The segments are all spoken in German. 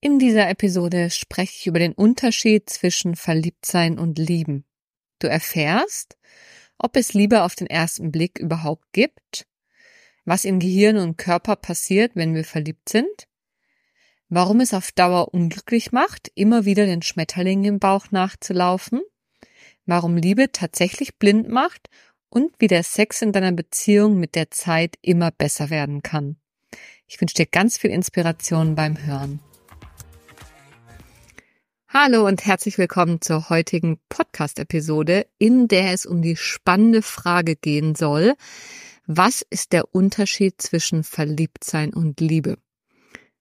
in dieser Episode spreche ich über den Unterschied zwischen Verliebtsein und Lieben. Du erfährst, ob es Liebe auf den ersten Blick überhaupt gibt, was im Gehirn und Körper passiert, wenn wir verliebt sind, warum es auf Dauer unglücklich macht, immer wieder den Schmetterling im Bauch nachzulaufen, warum Liebe tatsächlich blind macht und wie der Sex in deiner Beziehung mit der Zeit immer besser werden kann. Ich wünsche dir ganz viel Inspiration beim Hören. Hallo und herzlich willkommen zur heutigen Podcast-Episode, in der es um die spannende Frage gehen soll, was ist der Unterschied zwischen Verliebtsein und Liebe?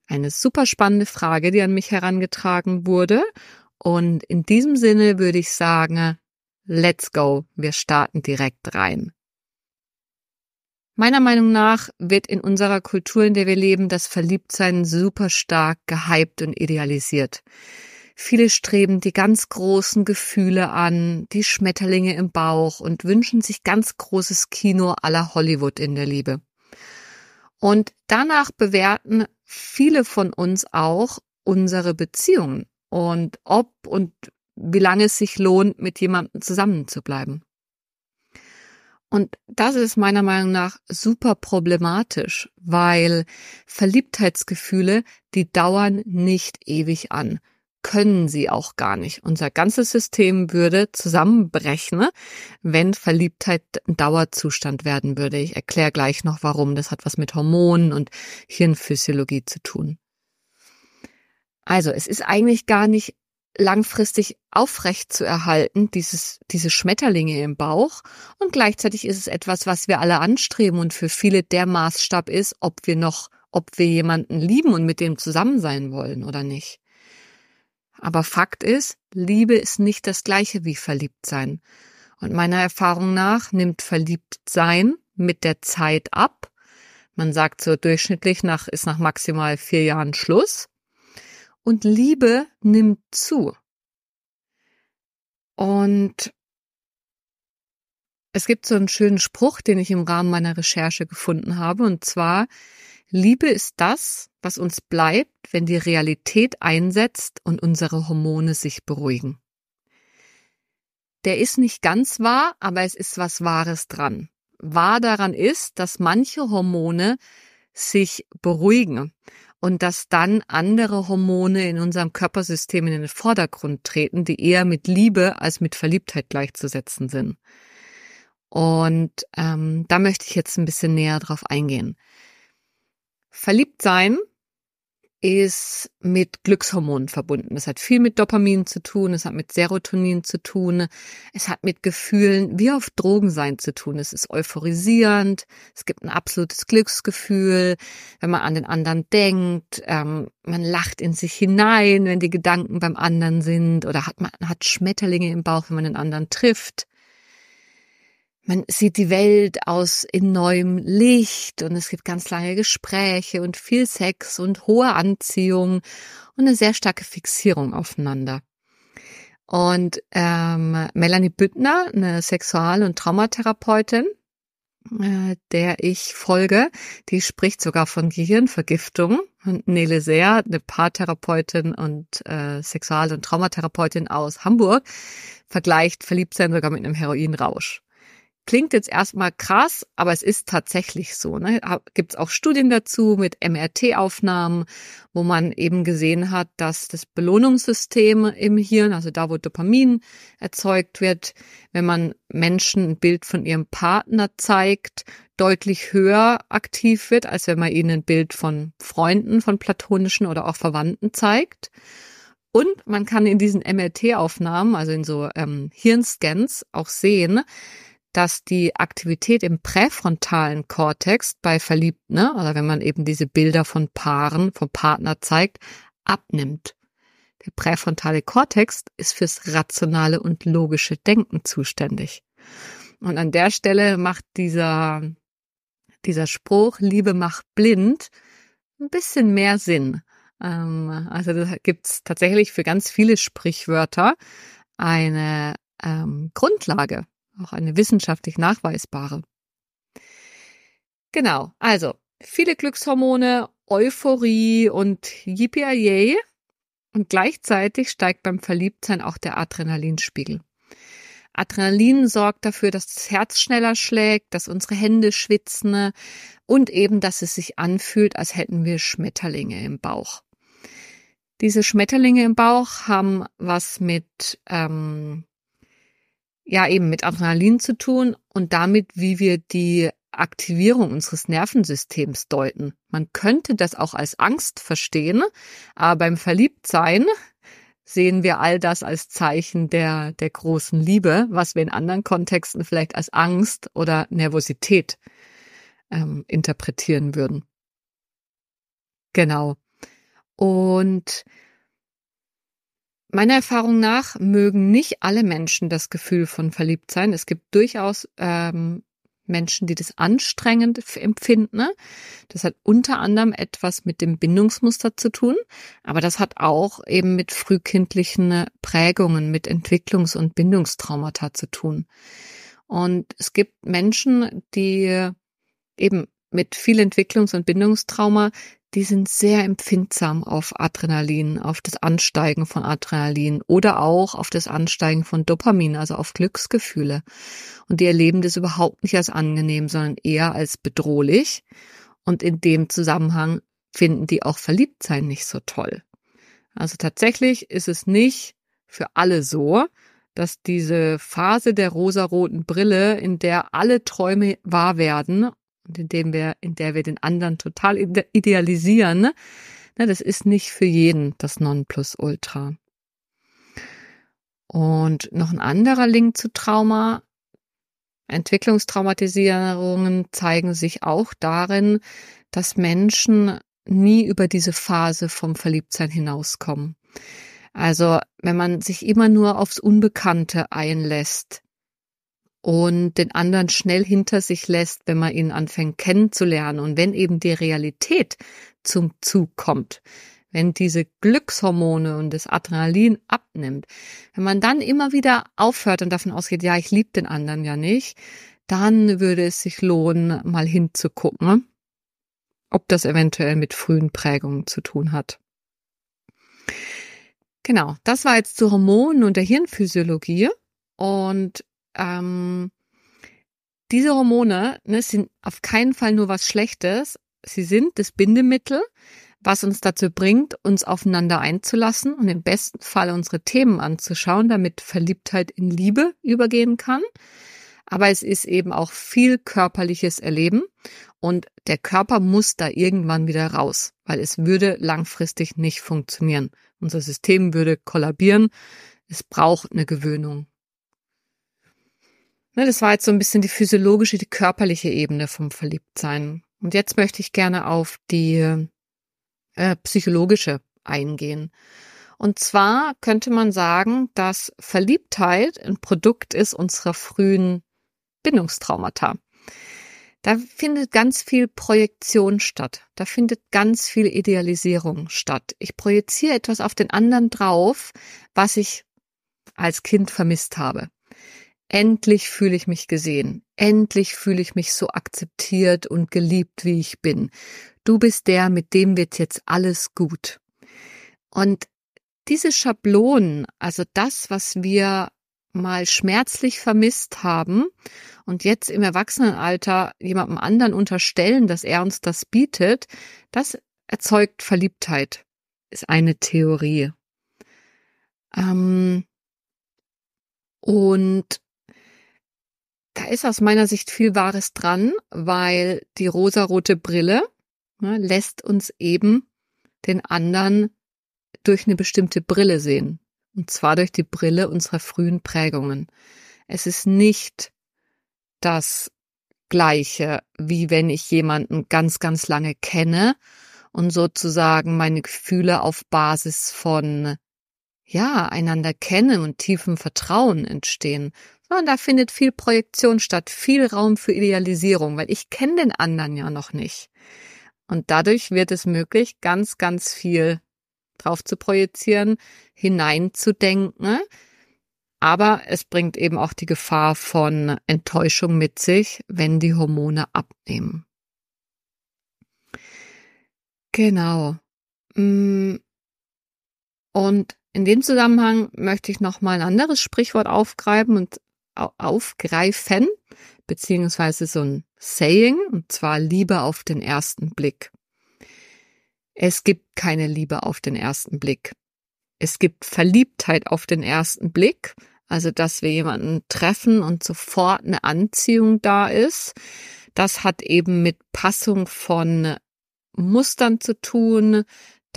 Eine super spannende Frage, die an mich herangetragen wurde. Und in diesem Sinne würde ich sagen, let's go, wir starten direkt rein. Meiner Meinung nach wird in unserer Kultur, in der wir leben, das Verliebtsein super stark gehypt und idealisiert. Viele streben die ganz großen Gefühle an, die Schmetterlinge im Bauch und wünschen sich ganz großes Kino aller Hollywood in der Liebe. Und danach bewerten viele von uns auch unsere Beziehungen und ob und wie lange es sich lohnt, mit jemandem zusammenzubleiben. Und das ist meiner Meinung nach super problematisch, weil Verliebtheitsgefühle, die dauern nicht ewig an können sie auch gar nicht. Unser ganzes System würde zusammenbrechen, wenn Verliebtheit Dauerzustand werden würde. Ich erkläre gleich noch warum. Das hat was mit Hormonen und Hirnphysiologie zu tun. Also, es ist eigentlich gar nicht langfristig aufrecht zu erhalten, dieses, diese Schmetterlinge im Bauch. Und gleichzeitig ist es etwas, was wir alle anstreben und für viele der Maßstab ist, ob wir noch, ob wir jemanden lieben und mit dem zusammen sein wollen oder nicht. Aber Fakt ist, Liebe ist nicht das gleiche wie verliebt sein. Und meiner Erfahrung nach nimmt verliebt sein mit der Zeit ab. Man sagt so durchschnittlich nach, ist nach maximal vier Jahren Schluss. Und Liebe nimmt zu. Und es gibt so einen schönen Spruch, den ich im Rahmen meiner Recherche gefunden habe, und zwar, Liebe ist das, was uns bleibt, wenn die Realität einsetzt und unsere Hormone sich beruhigen. Der ist nicht ganz wahr, aber es ist was Wahres dran. Wahr daran ist, dass manche Hormone sich beruhigen und dass dann andere Hormone in unserem Körpersystem in den Vordergrund treten, die eher mit Liebe als mit Verliebtheit gleichzusetzen sind. Und ähm, da möchte ich jetzt ein bisschen näher drauf eingehen. Verliebt sein ist mit Glückshormonen verbunden. Es hat viel mit Dopamin zu tun, es hat mit Serotonin zu tun, es hat mit Gefühlen wie auf Drogen sein zu tun. Es ist euphorisierend, es gibt ein absolutes Glücksgefühl, wenn man an den anderen denkt, ähm, man lacht in sich hinein, wenn die Gedanken beim anderen sind oder hat man hat Schmetterlinge im Bauch, wenn man den anderen trifft man sieht die Welt aus in neuem Licht und es gibt ganz lange Gespräche und viel Sex und hohe Anziehung und eine sehr starke Fixierung aufeinander. Und ähm, Melanie Büttner, eine Sexual- und Traumatherapeutin, äh, der ich folge, die spricht sogar von Gehirnvergiftung. Und Nele Seer, eine Paartherapeutin und äh, Sexual- und Traumatherapeutin aus Hamburg, vergleicht Verliebtsein sogar mit einem Heroinrausch. Klingt jetzt erstmal krass, aber es ist tatsächlich so. Ne? Gibt es auch Studien dazu mit MRT-Aufnahmen, wo man eben gesehen hat, dass das Belohnungssystem im Hirn, also da, wo Dopamin erzeugt wird, wenn man Menschen ein Bild von ihrem Partner zeigt, deutlich höher aktiv wird, als wenn man ihnen ein Bild von Freunden, von platonischen oder auch Verwandten zeigt. Und man kann in diesen MRT-Aufnahmen, also in so ähm, Hirnscans, auch sehen, dass die Aktivität im präfrontalen Kortex bei Verliebten, ne, oder wenn man eben diese Bilder von Paaren, vom Partner zeigt, abnimmt. Der präfrontale Kortex ist fürs rationale und logische Denken zuständig. Und an der Stelle macht dieser, dieser Spruch, Liebe macht blind, ein bisschen mehr Sinn. Ähm, also da gibt's tatsächlich für ganz viele Sprichwörter eine ähm, Grundlage, auch eine wissenschaftlich nachweisbare. Genau, also viele Glückshormone, Euphorie und Yippie und gleichzeitig steigt beim Verliebtsein auch der Adrenalinspiegel. Adrenalin sorgt dafür, dass das Herz schneller schlägt, dass unsere Hände schwitzen und eben, dass es sich anfühlt, als hätten wir Schmetterlinge im Bauch. Diese Schmetterlinge im Bauch haben was mit, ähm, ja, eben mit Adrenalin zu tun und damit, wie wir die Aktivierung unseres Nervensystems deuten. Man könnte das auch als Angst verstehen, aber beim Verliebtsein sehen wir all das als Zeichen der, der großen Liebe, was wir in anderen Kontexten vielleicht als Angst oder Nervosität ähm, interpretieren würden. Genau. Und meiner Erfahrung nach mögen nicht alle Menschen das Gefühl von Verliebtsein. Es gibt durchaus ähm, Menschen, die das anstrengend empfinden. Ne? Das hat unter anderem etwas mit dem Bindungsmuster zu tun, aber das hat auch eben mit frühkindlichen Prägungen, mit Entwicklungs- und Bindungstraumata zu tun. Und es gibt Menschen, die eben mit viel Entwicklungs- und Bindungstrauma, die sind sehr empfindsam auf Adrenalin, auf das Ansteigen von Adrenalin oder auch auf das Ansteigen von Dopamin, also auf Glücksgefühle. Und die erleben das überhaupt nicht als angenehm, sondern eher als bedrohlich. Und in dem Zusammenhang finden die auch Verliebtsein nicht so toll. Also tatsächlich ist es nicht für alle so, dass diese Phase der rosaroten Brille, in der alle Träume wahr werden und indem wir, in der wir den anderen total idealisieren, ne? das ist nicht für jeden das Nonplusultra. Und noch ein anderer Link zu Trauma. Entwicklungstraumatisierungen zeigen sich auch darin, dass Menschen nie über diese Phase vom Verliebtsein hinauskommen. Also wenn man sich immer nur aufs Unbekannte einlässt, und den anderen schnell hinter sich lässt, wenn man ihn anfängt kennenzulernen und wenn eben die Realität zum Zug kommt, wenn diese Glückshormone und das Adrenalin abnimmt, wenn man dann immer wieder aufhört und davon ausgeht, ja, ich liebe den anderen ja nicht, dann würde es sich lohnen, mal hinzugucken, ob das eventuell mit frühen Prägungen zu tun hat. Genau, das war jetzt zu Hormonen und der Hirnphysiologie. Und ähm, diese Hormone ne, sind auf keinen Fall nur was Schlechtes. Sie sind das Bindemittel, was uns dazu bringt, uns aufeinander einzulassen und im besten Fall unsere Themen anzuschauen, damit Verliebtheit in Liebe übergehen kann. Aber es ist eben auch viel körperliches Erleben und der Körper muss da irgendwann wieder raus, weil es würde langfristig nicht funktionieren. Unser System würde kollabieren. Es braucht eine Gewöhnung. Ne, das war jetzt so ein bisschen die physiologische, die körperliche Ebene vom Verliebtsein. Und jetzt möchte ich gerne auf die äh, psychologische eingehen. Und zwar könnte man sagen, dass Verliebtheit ein Produkt ist unserer frühen Bindungstraumata. Da findet ganz viel Projektion statt. Da findet ganz viel Idealisierung statt. Ich projiziere etwas auf den anderen drauf, was ich als Kind vermisst habe. Endlich fühle ich mich gesehen. Endlich fühle ich mich so akzeptiert und geliebt, wie ich bin. Du bist der, mit dem wird jetzt alles gut. Und diese Schablonen, also das, was wir mal schmerzlich vermisst haben und jetzt im Erwachsenenalter jemandem anderen unterstellen, dass er uns das bietet, das erzeugt Verliebtheit, ist eine Theorie. Ähm, und da ist aus meiner Sicht viel Wahres dran, weil die rosarote Brille ne, lässt uns eben den anderen durch eine bestimmte Brille sehen. Und zwar durch die Brille unserer frühen Prägungen. Es ist nicht das Gleiche, wie wenn ich jemanden ganz, ganz lange kenne und sozusagen meine Gefühle auf Basis von ja, einander kennen und tiefem Vertrauen entstehen, sondern da findet viel Projektion statt, viel Raum für Idealisierung, weil ich kenne den anderen ja noch nicht. Und dadurch wird es möglich, ganz, ganz viel drauf zu projizieren, hineinzudenken. Aber es bringt eben auch die Gefahr von Enttäuschung mit sich, wenn die Hormone abnehmen. Genau. Mm. Und in dem Zusammenhang möchte ich noch mal ein anderes Sprichwort aufgreifen und aufgreifen, beziehungsweise so ein Saying, und zwar Liebe auf den ersten Blick. Es gibt keine Liebe auf den ersten Blick. Es gibt Verliebtheit auf den ersten Blick, also dass wir jemanden treffen und sofort eine Anziehung da ist. Das hat eben mit Passung von Mustern zu tun.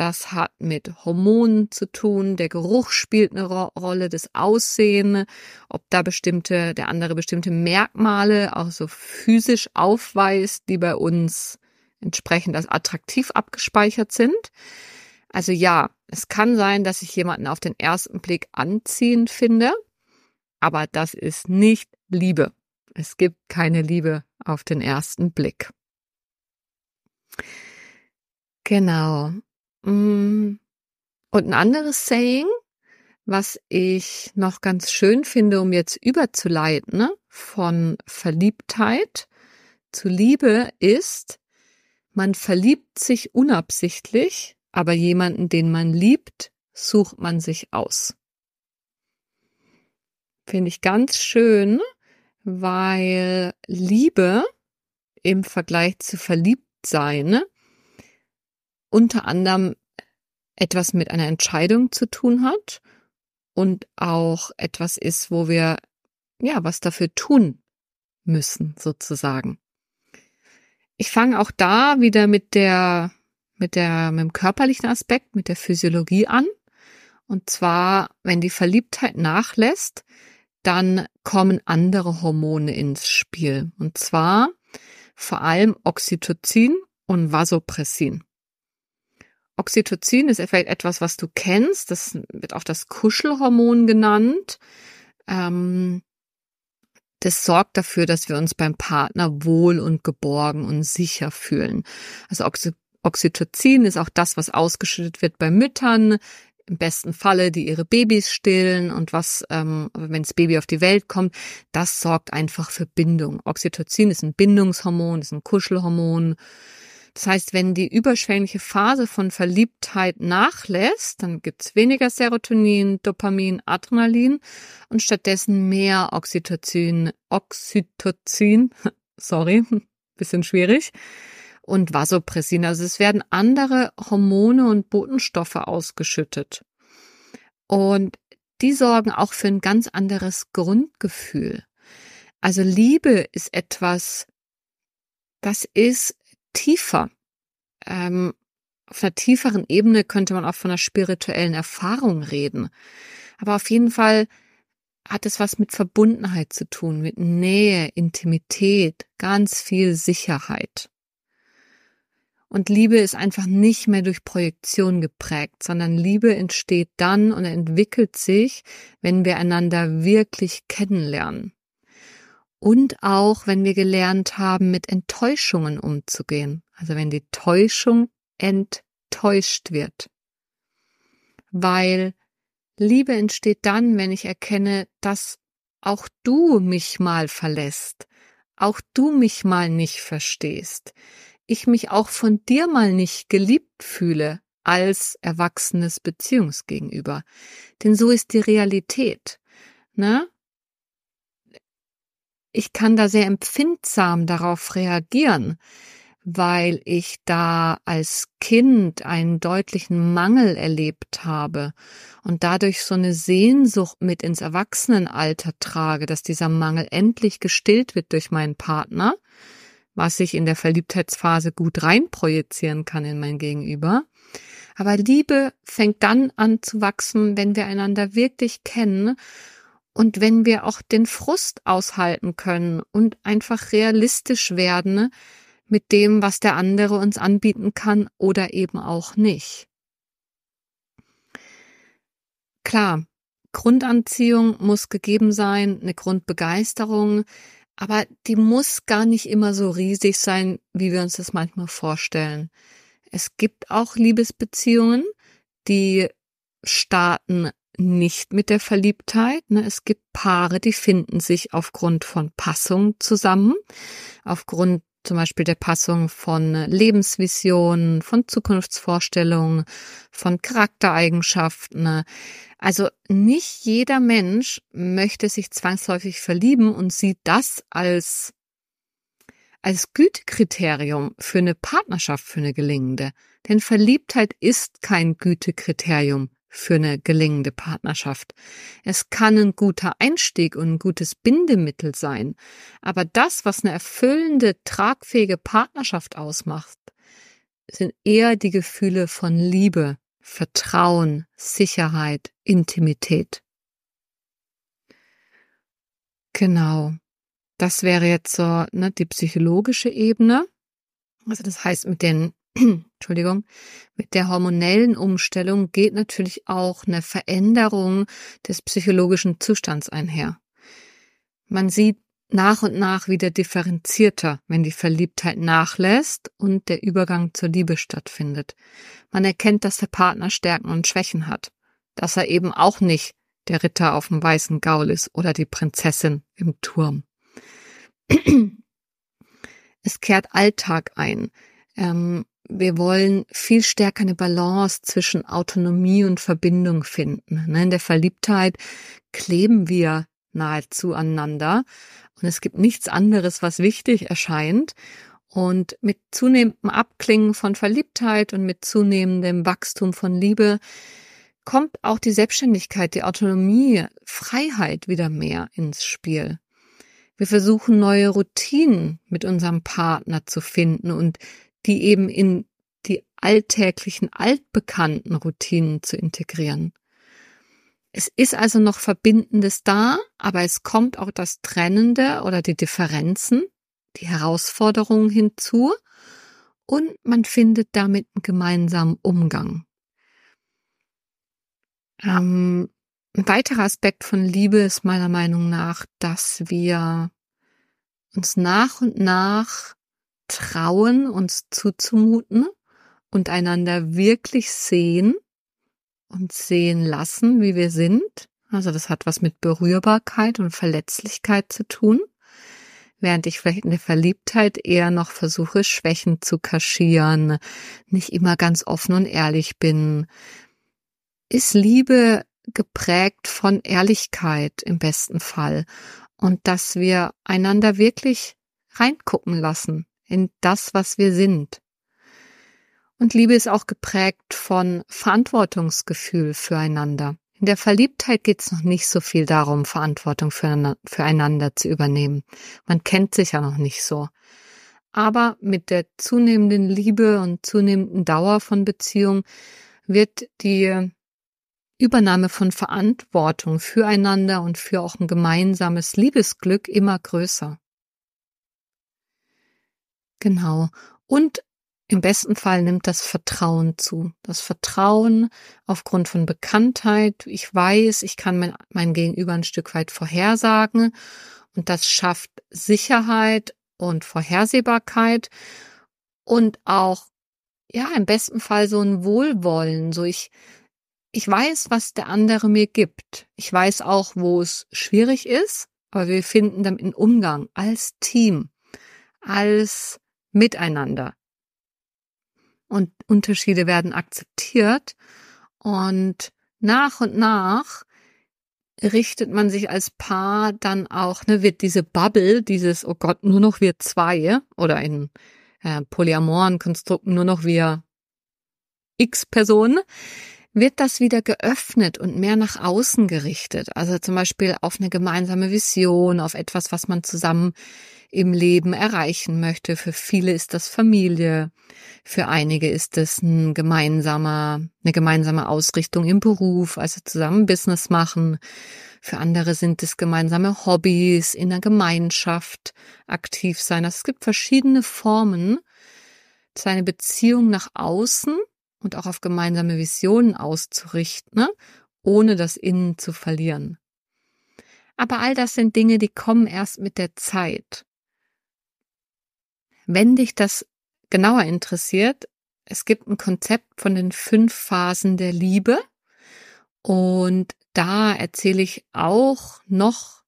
Das hat mit Hormonen zu tun. Der Geruch spielt eine Ro Rolle, das Aussehen, ob da bestimmte, der andere bestimmte Merkmale auch so physisch aufweist, die bei uns entsprechend als attraktiv abgespeichert sind. Also ja, es kann sein, dass ich jemanden auf den ersten Blick anziehend finde, aber das ist nicht Liebe. Es gibt keine Liebe auf den ersten Blick. Genau. Mm. Und ein anderes Saying, was ich noch ganz schön finde, um jetzt überzuleiten ne, von Verliebtheit zu Liebe, ist, man verliebt sich unabsichtlich, aber jemanden, den man liebt, sucht man sich aus. Finde ich ganz schön, weil Liebe im Vergleich zu Verliebtsein ne, unter anderem etwas mit einer Entscheidung zu tun hat und auch etwas ist, wo wir ja was dafür tun müssen, sozusagen. Ich fange auch da wieder mit der mit der mit dem körperlichen Aspekt, mit der Physiologie an. Und zwar, wenn die Verliebtheit nachlässt, dann kommen andere Hormone ins Spiel. Und zwar vor allem Oxytocin und Vasopressin. Oxytocin ist vielleicht etwas, was du kennst. Das wird auch das Kuschelhormon genannt. Ähm, das sorgt dafür, dass wir uns beim Partner wohl und geborgen und sicher fühlen. Also Oxy Oxytocin ist auch das, was ausgeschüttet wird bei Müttern, im besten Falle, die ihre Babys stillen und was, ähm, wenn das Baby auf die Welt kommt, das sorgt einfach für Bindung. Oxytocin ist ein Bindungshormon, ist ein Kuschelhormon. Das heißt, wenn die überschwängliche Phase von Verliebtheit nachlässt, dann gibt's weniger Serotonin, Dopamin, Adrenalin und stattdessen mehr Oxytocin, Oxytocin, sorry, bisschen schwierig, und Vasopressin. Also es werden andere Hormone und Botenstoffe ausgeschüttet. Und die sorgen auch für ein ganz anderes Grundgefühl. Also Liebe ist etwas, das ist tiefer. Ähm, auf einer tieferen Ebene könnte man auch von einer spirituellen Erfahrung reden. Aber auf jeden Fall hat es was mit Verbundenheit zu tun, mit Nähe, Intimität, ganz viel Sicherheit. Und Liebe ist einfach nicht mehr durch Projektion geprägt, sondern Liebe entsteht dann und entwickelt sich, wenn wir einander wirklich kennenlernen und auch wenn wir gelernt haben, mit Enttäuschungen umzugehen. Also wenn die Täuschung enttäuscht wird. Weil Liebe entsteht dann, wenn ich erkenne, dass auch du mich mal verlässt, auch du mich mal nicht verstehst, ich mich auch von dir mal nicht geliebt fühle als erwachsenes Beziehungsgegenüber. Denn so ist die Realität. Ne? Ich kann da sehr empfindsam darauf reagieren, weil ich da als Kind einen deutlichen Mangel erlebt habe und dadurch so eine Sehnsucht mit ins Erwachsenenalter trage, dass dieser Mangel endlich gestillt wird durch meinen Partner, was ich in der Verliebtheitsphase gut reinprojizieren kann in mein Gegenüber. Aber Liebe fängt dann an zu wachsen, wenn wir einander wirklich kennen und wenn wir auch den Frust aushalten können und einfach realistisch werden mit dem, was der andere uns anbieten kann oder eben auch nicht. klar, Grundanziehung muss gegeben sein, eine Grundbegeisterung, aber die muss gar nicht immer so riesig sein, wie wir uns das manchmal vorstellen. Es gibt auch Liebesbeziehungen, die starten nicht mit der Verliebtheit. Ne? Es gibt Paare, die finden sich aufgrund von Passung zusammen, aufgrund zum Beispiel der Passung von Lebensvisionen, von Zukunftsvorstellungen, von Charaktereigenschaften. Also nicht jeder Mensch möchte sich zwangsläufig verlieben und sieht das als als Gütekriterium für eine Partnerschaft, für eine gelingende. Denn Verliebtheit ist kein Gütekriterium für eine gelingende Partnerschaft. Es kann ein guter Einstieg und ein gutes Bindemittel sein, aber das, was eine erfüllende, tragfähige Partnerschaft ausmacht, sind eher die Gefühle von Liebe, Vertrauen, Sicherheit, Intimität. Genau. Das wäre jetzt so ne, die psychologische Ebene. Also das heißt, mit den Entschuldigung, mit der hormonellen Umstellung geht natürlich auch eine Veränderung des psychologischen Zustands einher. Man sieht nach und nach wieder differenzierter, wenn die Verliebtheit nachlässt und der Übergang zur Liebe stattfindet. Man erkennt, dass der Partner Stärken und Schwächen hat, dass er eben auch nicht der Ritter auf dem weißen Gaul ist oder die Prinzessin im Turm. Es kehrt Alltag ein. Ähm, wir wollen viel stärker eine Balance zwischen Autonomie und Verbindung finden. Ne, in der Verliebtheit kleben wir nahezu aneinander und es gibt nichts anderes, was wichtig erscheint. Und mit zunehmendem Abklingen von Verliebtheit und mit zunehmendem Wachstum von Liebe kommt auch die Selbstständigkeit, die Autonomie, Freiheit wieder mehr ins Spiel. Wir versuchen neue Routinen mit unserem Partner zu finden und die eben in die alltäglichen, altbekannten Routinen zu integrieren. Es ist also noch Verbindendes da, aber es kommt auch das Trennende oder die Differenzen, die Herausforderungen hinzu und man findet damit einen gemeinsamen Umgang. Ähm, ein weiterer Aspekt von Liebe ist meiner Meinung nach, dass wir uns nach und nach trauen, uns zuzumuten und einander wirklich sehen und sehen lassen, wie wir sind. Also das hat was mit Berührbarkeit und Verletzlichkeit zu tun. Während ich vielleicht in der Verliebtheit eher noch versuche, Schwächen zu kaschieren, nicht immer ganz offen und ehrlich bin, ist Liebe geprägt von Ehrlichkeit im besten Fall und dass wir einander wirklich reingucken lassen in das, was wir sind. Und Liebe ist auch geprägt von Verantwortungsgefühl füreinander. In der Verliebtheit geht es noch nicht so viel darum, Verantwortung füreinander zu übernehmen. Man kennt sich ja noch nicht so. Aber mit der zunehmenden Liebe und zunehmenden Dauer von Beziehung wird die Übernahme von Verantwortung füreinander und für auch ein gemeinsames Liebesglück immer größer. Genau. Und im besten Fall nimmt das Vertrauen zu. Das Vertrauen aufgrund von Bekanntheit. Ich weiß, ich kann mein, mein Gegenüber ein Stück weit vorhersagen. Und das schafft Sicherheit und Vorhersehbarkeit und auch, ja, im besten Fall so ein Wohlwollen. So ich, ich weiß, was der andere mir gibt. Ich weiß auch, wo es schwierig ist, aber wir finden dann einen Umgang als Team, als Miteinander. Und Unterschiede werden akzeptiert und nach und nach richtet man sich als Paar dann auch, ne, wird diese Bubble, dieses, oh Gott, nur noch wir zwei oder in äh, polyamoren Konstrukten nur noch wir x Personen, wird das wieder geöffnet und mehr nach außen gerichtet. Also zum Beispiel auf eine gemeinsame Vision, auf etwas, was man zusammen im Leben erreichen möchte. Für viele ist das Familie. Für einige ist es ein gemeinsamer, eine gemeinsame Ausrichtung im Beruf, also zusammen Business machen. Für andere sind es gemeinsame Hobbys, in der Gemeinschaft aktiv sein. Also es gibt verschiedene Formen, seine Beziehung nach außen und auch auf gemeinsame Visionen auszurichten ne? ohne das Innen zu verlieren. Aber all das sind Dinge, die kommen erst mit der Zeit. Wenn dich das genauer interessiert, es gibt ein Konzept von den fünf Phasen der Liebe und da erzähle ich auch noch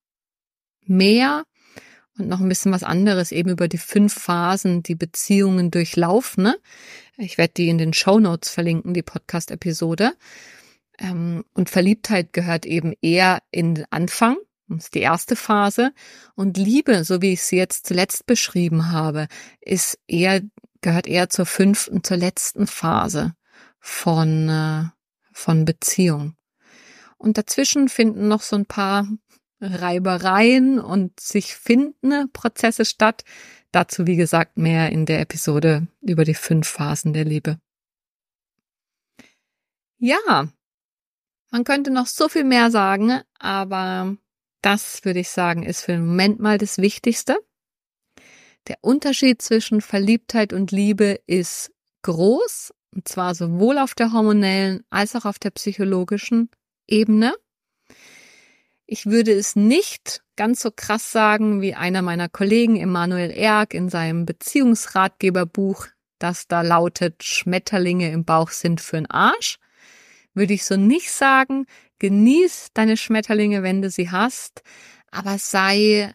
mehr und noch ein bisschen was anderes eben über die fünf Phasen, die Beziehungen durchlaufen. Ne? Ich werde die in den Show Notes verlinken, die Podcast-Episode. Ähm, und Verliebtheit gehört eben eher in den Anfang, das ist die erste Phase. Und Liebe, so wie ich sie jetzt zuletzt beschrieben habe, ist eher, gehört eher zur fünften, zur letzten Phase von, äh, von Beziehung. Und dazwischen finden noch so ein paar Reibereien und sich findende Prozesse statt. Dazu, wie gesagt, mehr in der Episode über die fünf Phasen der Liebe. Ja, man könnte noch so viel mehr sagen, aber das würde ich sagen, ist für den Moment mal das Wichtigste. Der Unterschied zwischen Verliebtheit und Liebe ist groß, und zwar sowohl auf der hormonellen als auch auf der psychologischen Ebene. Ich würde es nicht ganz so krass sagen wie einer meiner Kollegen, Emanuel Erk, in seinem Beziehungsratgeberbuch, das da lautet, Schmetterlinge im Bauch sind für'n Arsch. Würde ich so nicht sagen. Genieß deine Schmetterlinge, wenn du sie hast, aber sei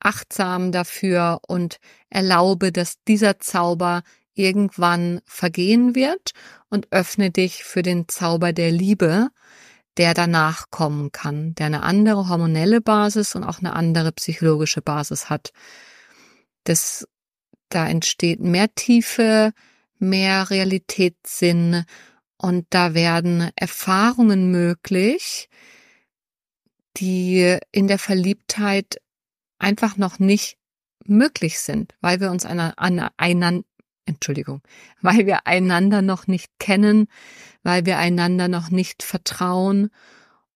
achtsam dafür und erlaube, dass dieser Zauber irgendwann vergehen wird und öffne dich für den Zauber der Liebe, der danach kommen kann, der eine andere hormonelle Basis und auch eine andere psychologische Basis hat. Das, da entsteht mehr Tiefe, mehr Realitätssinn und da werden Erfahrungen möglich, die in der Verliebtheit einfach noch nicht möglich sind, weil wir uns einer, an, einander, Entschuldigung, weil wir einander noch nicht kennen, weil wir einander noch nicht vertrauen.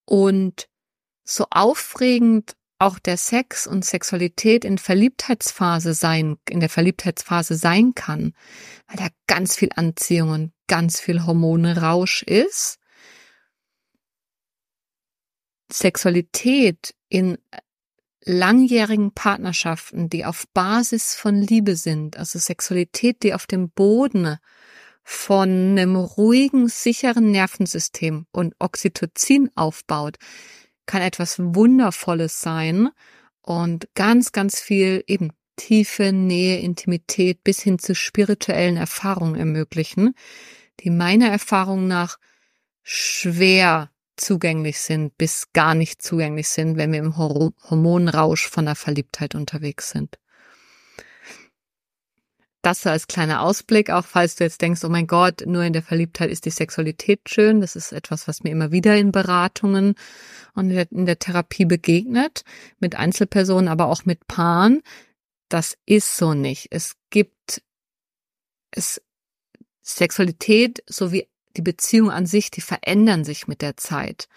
Und so aufregend auch der Sex und Sexualität in Verliebtheitsphase sein, in der Verliebtheitsphase sein kann, weil da ganz viel Anziehung und ganz viel Hormonrausch ist. Sexualität in langjährigen Partnerschaften, die auf Basis von Liebe sind, also Sexualität, die auf dem Boden von einem ruhigen, sicheren Nervensystem und Oxytocin aufbaut, kann etwas Wundervolles sein und ganz, ganz viel eben tiefe Nähe, Intimität bis hin zu spirituellen Erfahrungen ermöglichen, die meiner Erfahrung nach schwer zugänglich sind, bis gar nicht zugänglich sind, wenn wir im Hormonrausch von der Verliebtheit unterwegs sind. Das als kleiner Ausblick, auch falls du jetzt denkst, oh mein Gott, nur in der Verliebtheit ist die Sexualität schön. Das ist etwas, was mir immer wieder in Beratungen und in der Therapie begegnet, mit Einzelpersonen, aber auch mit Paaren. Das ist so nicht. Es gibt es Sexualität sowie die Beziehung an sich, die verändern sich mit der Zeit.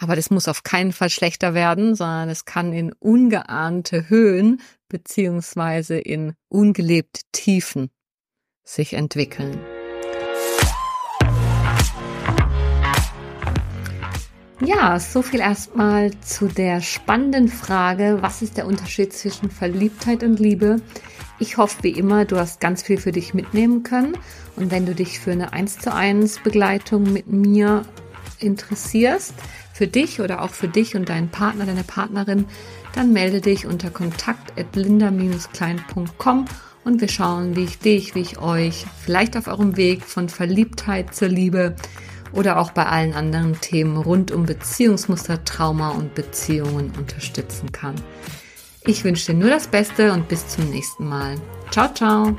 Aber das muss auf keinen Fall schlechter werden, sondern es kann in ungeahnte Höhen beziehungsweise in ungelebt Tiefen sich entwickeln. Ja, so viel erstmal zu der spannenden Frage, was ist der Unterschied zwischen Verliebtheit und Liebe? Ich hoffe wie immer, du hast ganz viel für dich mitnehmen können und wenn du dich für eine 1 zu 1 Begleitung mit mir interessierst, für dich oder auch für dich und deinen Partner, deine Partnerin, dann melde dich unter kontakt@linda-klein.com und wir schauen, wie ich dich, wie ich euch vielleicht auf eurem Weg von Verliebtheit zur Liebe oder auch bei allen anderen Themen rund um Beziehungsmuster, Trauma und Beziehungen unterstützen kann. Ich wünsche dir nur das Beste und bis zum nächsten Mal. Ciao, ciao.